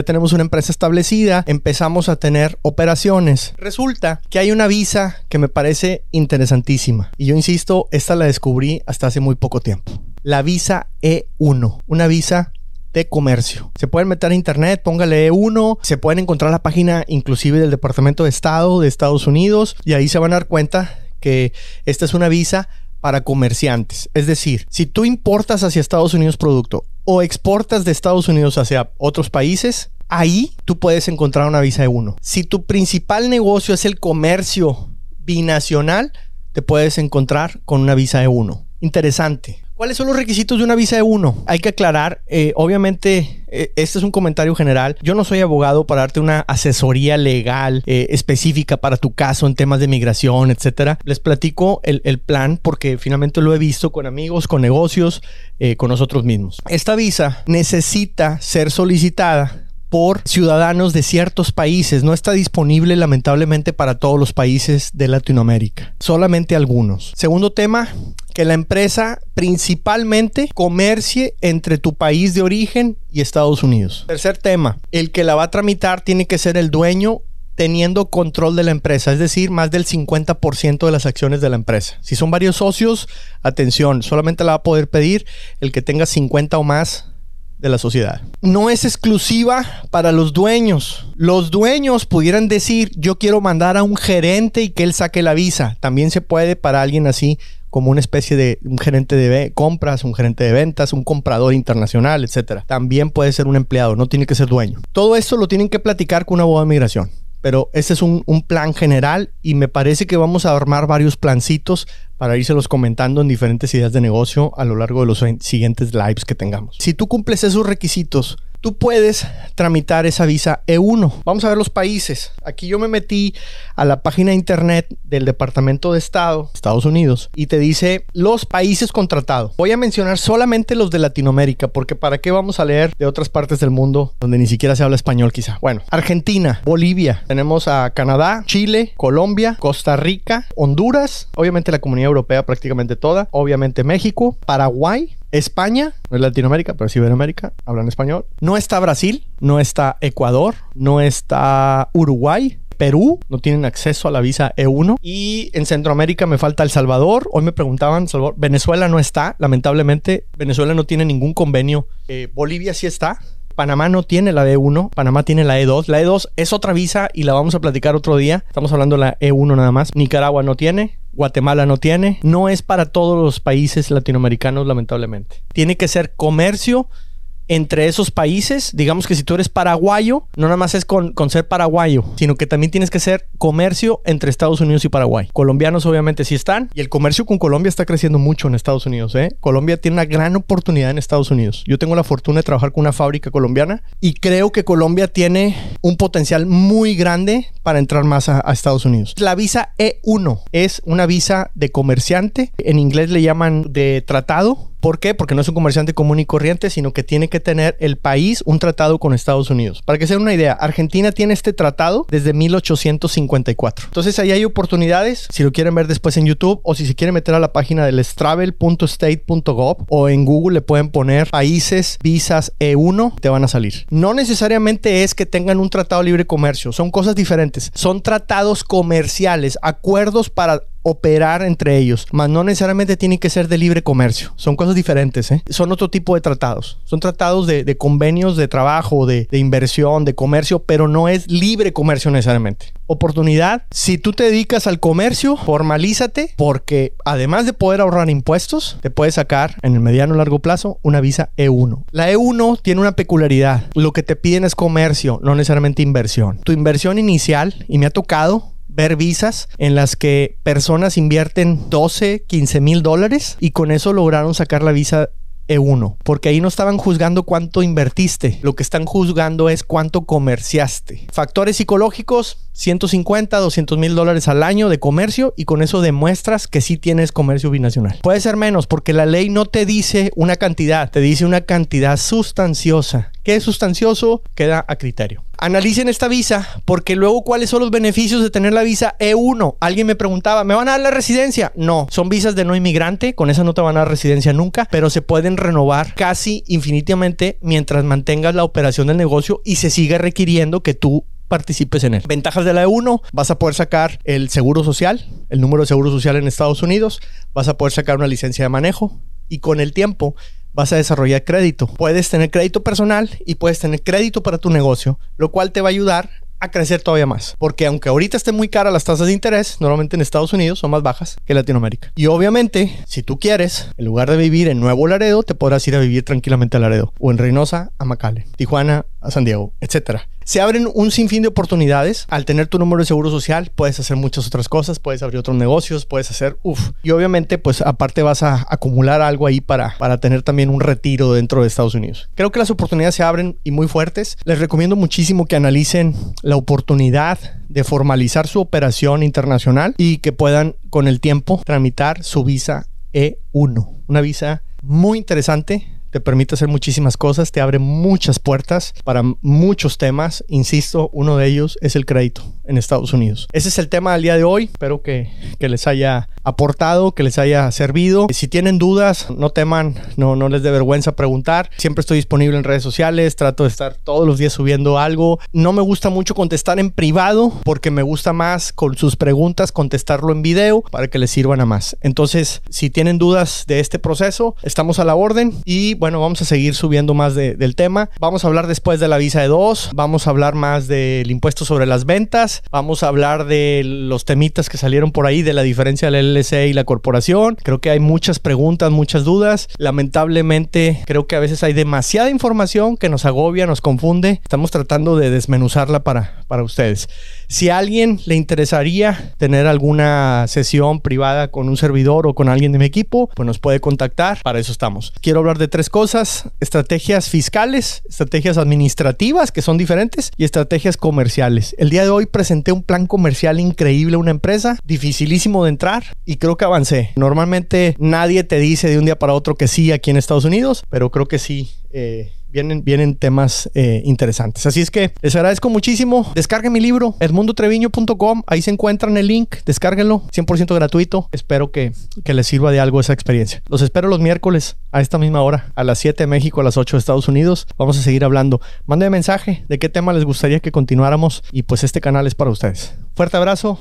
ya tenemos una empresa establecida, empezamos a tener operaciones. Resulta que hay una visa que me parece interesantísima. Y yo insisto, esta la descubrí hasta hace muy poco tiempo. La visa E1, una visa de comercio. Se pueden meter a internet, póngale E1, se pueden encontrar la página inclusive del Departamento de Estado de Estados Unidos y ahí se van a dar cuenta que esta es una visa para comerciantes. Es decir, si tú importas hacia Estados Unidos producto o exportas de Estados Unidos hacia otros países, ahí tú puedes encontrar una visa E1. Si tu principal negocio es el comercio binacional, te puedes encontrar con una visa E1. Interesante. ¿Cuáles son los requisitos de una visa E1? Hay que aclarar, eh, obviamente, eh, este es un comentario general. Yo no soy abogado para darte una asesoría legal eh, específica para tu caso en temas de migración, etcétera. Les platico el, el, plan porque finalmente lo he visto con amigos, con negocios, con nosotros mismos. Esta visa necesita ser solicitada por ciudadanos de ciertos países. No está disponible lamentablemente para todos los países de Latinoamérica, solamente algunos. Segundo tema, que la empresa principalmente comercie entre tu país de origen y Estados Unidos. Tercer tema, el que la va a tramitar tiene que ser el dueño teniendo control de la empresa, es decir, más del 50% de las acciones de la empresa. Si son varios socios, atención, solamente la va a poder pedir el que tenga 50 o más de la sociedad. No es exclusiva para los dueños. Los dueños pudieran decir, yo quiero mandar a un gerente y que él saque la visa. También se puede para alguien así como una especie de un gerente de compras, un gerente de ventas, un comprador internacional, etc. También puede ser un empleado, no tiene que ser dueño. Todo esto lo tienen que platicar con una abogado de migración pero ese es un, un, plan general y me parece que vamos a armar varios plancitos para irselos comentando en diferentes ideas de negocio a lo largo de los siguientes lives que tengamos. Si tú cumples esos requisitos, tú puedes tramitar esa visa E1. Vamos a ver los países. Aquí yo me metí a la página de internet del Departamento de Estado, Estados Unidos, y te dice los países contratados. Voy a mencionar solamente los de Latinoamérica, porque ¿para qué vamos a leer de otras partes del mundo donde ni siquiera se habla español quizá? Bueno, Argentina, Bolivia, tenemos a Canadá, Chile, Colombia, Costa Rica, Honduras, obviamente la comunidad europea prácticamente toda, obviamente México, Paraguay, España, no es Latinoamérica, pero sí Iberoamérica, hablan español. No está Brasil, no está Ecuador, no está Uruguay, Perú no tienen acceso a la visa E1 y en Centroamérica me falta El Salvador. Hoy me preguntaban, Salvador, Venezuela no está, lamentablemente Venezuela no tiene ningún convenio. Eh, Bolivia sí está. Panamá no tiene la E1, Panamá tiene la E2. La E2 es otra visa y la vamos a platicar otro día. Estamos hablando de la E1 nada más. Nicaragua no tiene, Guatemala no tiene. No es para todos los países latinoamericanos, lamentablemente. Tiene que ser comercio entre esos países. Digamos que si tú eres paraguayo, no nada más es con, ser paraguayo, sino que también tienes que ser comercio entre Estados Unidos y Paraguay. Colombianos obviamente sí están y el comercio con Colombia está creciendo mucho en Estados Unidos. ¿eh? Colombia tiene una gran oportunidad en Estados Unidos. Yo tengo la fortuna de trabajar con una fábrica colombiana y creo que Colombia tiene un potencial muy grande para entrar más a, a Estados Unidos. La visa E1 es una visa de comerciante. En inglés le llaman de tratado ¿Por qué? Porque no es un comerciante común y corriente, sino que tiene que tener el país un tratado con Estados Unidos. Para que se den una idea, Argentina tiene este tratado desde 1854. Entonces ahí hay oportunidades, si lo quieren ver después en YouTube o si se quieren meter a la página del travel.state.gov o en Google le pueden poner países, visas E1, te van a salir. No necesariamente es que tengan un tratado libre comercio, son cosas diferentes. Son tratados comerciales, acuerdos para operar entre ellos, mas no necesariamente tienen que ser de libre comercio. Son cosas diferentes, ¿eh? Son otro tipo de tratados. Son tratados de, convenios de trabajo, de, de, inversión, de comercio, pero no es libre comercio necesariamente. Oportunidad, si tú te dedicas al comercio, formalízate porque además de poder ahorrar impuestos, te puedes sacar en el mediano o largo plazo una visa E1. La E1 tiene una peculiaridad. Lo que te piden es comercio, no necesariamente inversión. Tu inversión inicial, y me ha tocado ver visas en las que personas invierten 12, 15 mil dólares y con eso lograron sacar la visa E1, porque ahí no estaban juzgando cuánto invertiste, lo que están juzgando es cuánto comerciaste. Factores psicológicos, 150, 200 mil dólares al año de comercio y con eso demuestras que sí tienes comercio binacional. Puede ser menos porque la ley no te dice una cantidad, te dice una cantidad sustanciosa. ¿Qué es sustancioso queda a criterio. Analicen esta visa porque luego cuáles son los beneficios de tener la visa E1. Alguien me preguntaba, ¿me van a dar la residencia? No, son visas de no inmigrante, con esa no te van a dar residencia nunca, pero se pueden renovar casi infinitamente mientras mantengas la operación del negocio y se sigue requiriendo que tú participes en él. Ventajas de la E1, vas a poder sacar el seguro social, el número de seguro social en Estados Unidos, vas a poder sacar una licencia de manejo y con el tiempo vas a desarrollar crédito. Puedes tener crédito personal y puedes tener crédito para tu negocio, lo cual te va a ayudar a crecer todavía más. Porque aunque ahorita estén muy caras las tasas de interés, normalmente en Estados Unidos son más bajas que Latinoamérica. Y obviamente, si tú quieres, en lugar de vivir en Nuevo Laredo, te podrás ir a vivir tranquilamente a Laredo. O en Reynosa, a McAllen. Tijuana, a San Diego, etcétera. Se abren un sinfín de oportunidades. Al tener tu número de seguro social, puedes hacer muchas otras cosas, puedes abrir otros negocios, puedes hacer, uff. Y obviamente, pues aparte vas a acumular algo ahí para, para tener también un retiro dentro de Estados Unidos. Creo que las oportunidades se abren y muy fuertes. Les recomiendo muchísimo que analicen la oportunidad de formalizar su operación internacional y que puedan con el tiempo tramitar su visa E1. Una visa muy interesante te permite hacer muchísimas cosas, te abre muchas puertas para muchos temas. Insisto, uno de ellos es el crédito en Estados Unidos. Ese es el tema del día de hoy. Espero que, que les haya aportado, que les haya servido. Si tienen dudas, no teman, no, no les dé vergüenza preguntar. Siempre estoy disponible en redes sociales, trato de estar todos los días subiendo algo. No me gusta mucho contestar en privado porque me gusta más con sus preguntas contestarlo en video para que les sirvan a más. Entonces, si tienen dudas de este proceso, estamos a la orden y bueno, vamos a seguir subiendo más del tema. Vamos a hablar después de la visa de dos, vamos a hablar más del impuesto sobre las ventas, vamos a hablar de los temitas que salieron por ahí, de la diferencia del LLC y la corporación. Creo que hay muchas preguntas, muchas dudas. Lamentablemente, creo que a veces hay demasiada información que nos agobia, nos confunde. Estamos tratando de desmenuzarla para, para ustedes. Si a alguien le interesaría tener alguna sesión privada con un servidor o con alguien de mi equipo, pues nos puede contactar. Para eso estamos. Quiero hablar de tres cosas. Estrategias fiscales, estrategias administrativas que son diferentes y estrategias comerciales. El día de hoy presenté un plan comercial increíble a una empresa, dificilísimo de entrar y creo que avancé. Normalmente nadie te dice de un día para otro que sí aquí en Estados Unidos, pero creo que sí. Eh, vienen, vienen temas eh, interesantes. Así es que les agradezco muchísimo. Descarguen mi libro, edmundotreviño.com. Ahí se encuentran el link. Descárguenlo, 100% gratuito. Espero que, que les sirva de algo esa experiencia. Los espero los miércoles a esta misma hora, a las 7 de México, a las 8 de Estados Unidos. Vamos a seguir hablando. Mándenme mensaje de qué tema les gustaría que continuáramos y pues este canal es para ustedes. Fuerte abrazo.